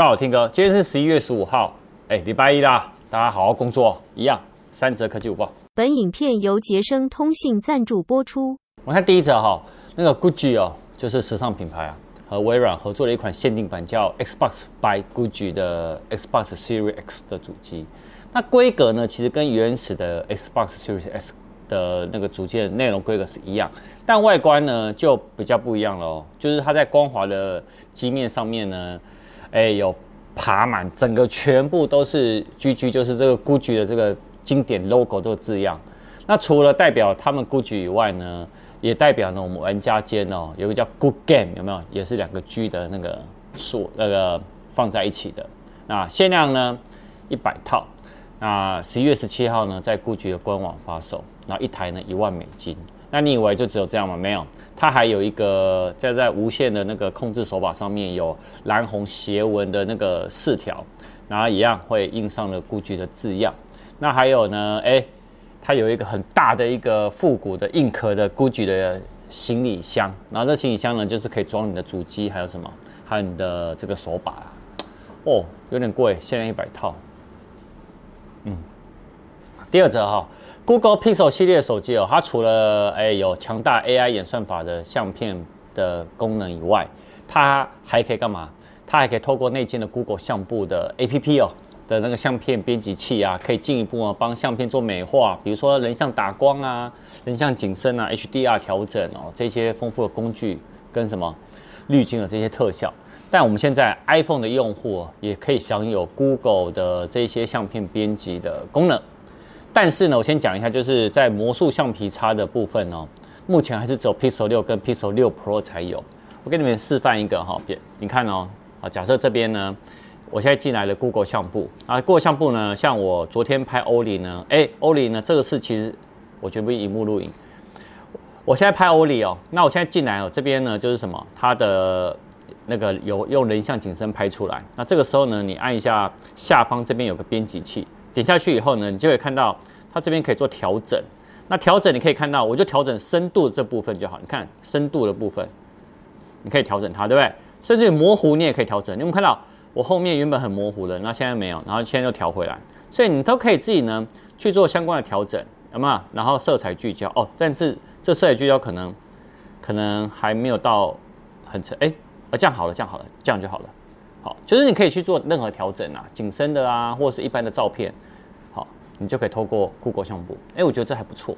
大家好，听哥，今天是十一月十五号，哎，礼拜一啦，大家好好工作，一样。三则科技午报。本影片由杰生通信赞助播出。我看第一则哈，那个 Gucci 哦，就是时尚品牌啊，和微软合作了一款限定版叫 Xbox by Gucci 的 Xbox Series X 的主机。那规格呢，其实跟原始的 Xbox Series S 的那个组件内容规格是一样，但外观呢就比较不一样了哦，就是它在光滑的机面上面呢。哎，有爬满整个全部都是 GG，就是这个 GUCCI 的这个经典 logo 这个字样。那除了代表他们 GUCCI 以外呢，也代表呢我们玩家间哦有个叫 Good Game 有没有？也是两个 G 的那个数那个放在一起的。那限量呢一百套。那十一月十七号呢在 GUCCI 的官网发售，那一台呢一万美金。那你以为就只有这样吗？没有。它还有一个在在无线的那个控制手把上面有蓝红斜纹的那个饰条，然后一样会印上了 GUCCI 的字样。那还有呢，哎，它有一个很大的一个复古的硬壳的 GUCCI 的行李箱，然后这行李箱呢就是可以装你的主机，还有什么？还有你的这个手把。哦，有点贵，限量一百套。嗯，第二则哈。Google Pixel 系列手机哦，它除了哎有强大 AI 演算法的相片的功能以外，它还可以干嘛？它还可以透过内建的 Google 相簿的 APP 哦的那个相片编辑器啊，可以进一步啊帮相片做美化，比如说人像打光啊、人像景深啊、HDR 调整哦这些丰富的工具跟什么滤镜的这些特效。但我们现在 iPhone 的用户也可以享有 Google 的这些相片编辑的功能。但是呢，我先讲一下，就是在魔术橡皮擦的部分哦，目前还是只有 Pixel 六跟 Pixel 六 Pro 才有。我给你们示范一个哈，别你看哦，啊，假设这边呢，我现在进来了 Google 相簿啊，Google 相簿呢，像我昨天拍欧里呢，哎，欧里呢，这个是其实我绝不荧幕录影。我现在拍欧里哦，那我现在进来哦，这边呢就是什么，它的那个有用人像景深拍出来。那这个时候呢，你按一下下方这边有个编辑器。点下去以后呢，你就会看到它这边可以做调整。那调整你可以看到，我就调整深度这部分就好。你看深度的部分，你可以调整它，对不对？甚至模糊你也可以调整。你有没有看到我后面原本很模糊的，那现在没有，然后现在又调回来。所以你都可以自己呢去做相关的调整，有没有？然后色彩聚焦哦，但是这色彩聚焦可能可能还没有到很沉。哎，啊这样好了，这样好了，这样就好了。好，就是你可以去做任何调整啊，景深的啊，或者是一般的照片，好，你就可以透过 Google 相簿。哎，我觉得这还不错。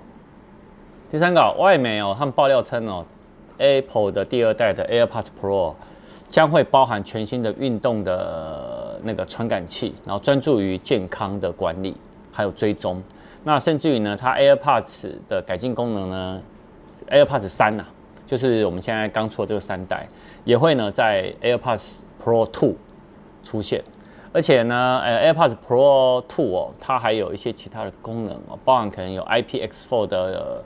第三个，外媒哦，他们爆料称哦，Apple 的第二代的 AirPods Pro 将会包含全新的运动的那个传感器，然后专注于健康的管理还有追踪。那甚至于呢，它 AirPods 的改进功能呢，AirPods 三呐、就是我们现在刚出的这个三代，也会呢在 AirPods Pro Two 出现，而且呢，呃，AirPods Pro Two 哦，它还有一些其他的功能哦，包含可能有 IPX4 的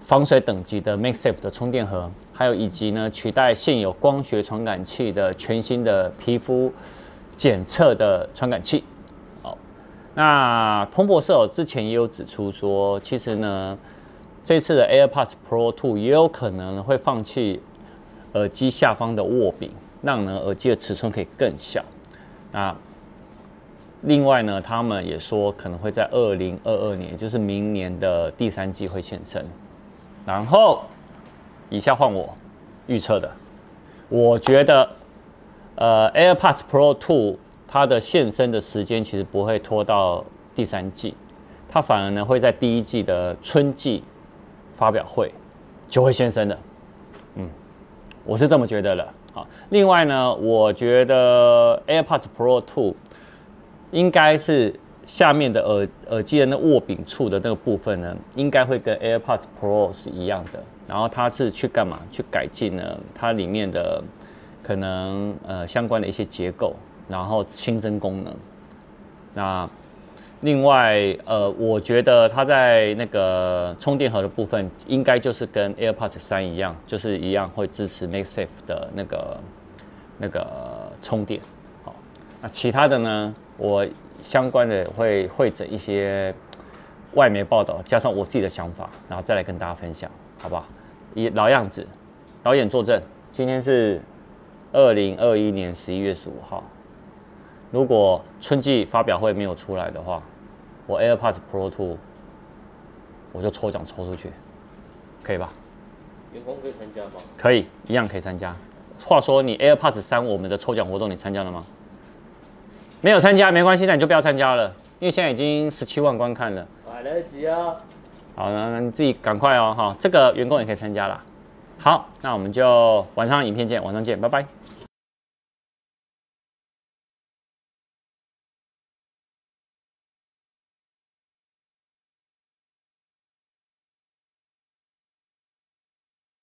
防水等级的 MagSafe 的充电盒，还有以及呢，取代现有光学传感器的全新的皮肤检测的传感器。哦，那彭博社之前也有指出说，其实呢，这次的 AirPods Pro Two 也有可能会放弃耳机下方的握柄。让呢耳机的尺寸可以更小。那另外呢，他们也说可能会在二零二二年，就是明年的第三季会现身。然后，以下换我预测的，我觉得呃 AirPods Pro Two 它的现身的时间其实不会拖到第三季，它反而呢会在第一季的春季发表会就会现身的。嗯，我是这么觉得的。好，另外呢，我觉得 AirPods Pro 2应该是下面的耳耳机的那握柄处的那个部分呢，应该会跟 AirPods Pro 是一样的。然后它是去干嘛？去改进呢？它里面的可能呃相关的一些结构，然后新增功能。那另外，呃，我觉得它在那个充电盒的部分，应该就是跟 AirPods 三一样，就是一样会支持 MagSafe 的那个那个充电。好，那其他的呢，我相关的会汇整一些外媒报道，加上我自己的想法，然后再来跟大家分享，好不好？以老样子，导演作证，今天是二零二一年十一月十五号，如果春季发表会没有出来的话，我 AirPods Pro 2我就抽奖抽出去，可以吧？员工可以参加吗？可以，一样可以参加。话说你 AirPods 三我们的抽奖活动你参加了吗？没有参加没关系，那你就不要参加了，因为现在已经十七万观看了。来得及啊！好，那你自己赶快哦，哈，这个员工也可以参加啦。好，那我们就晚上影片见，晚上见，拜拜。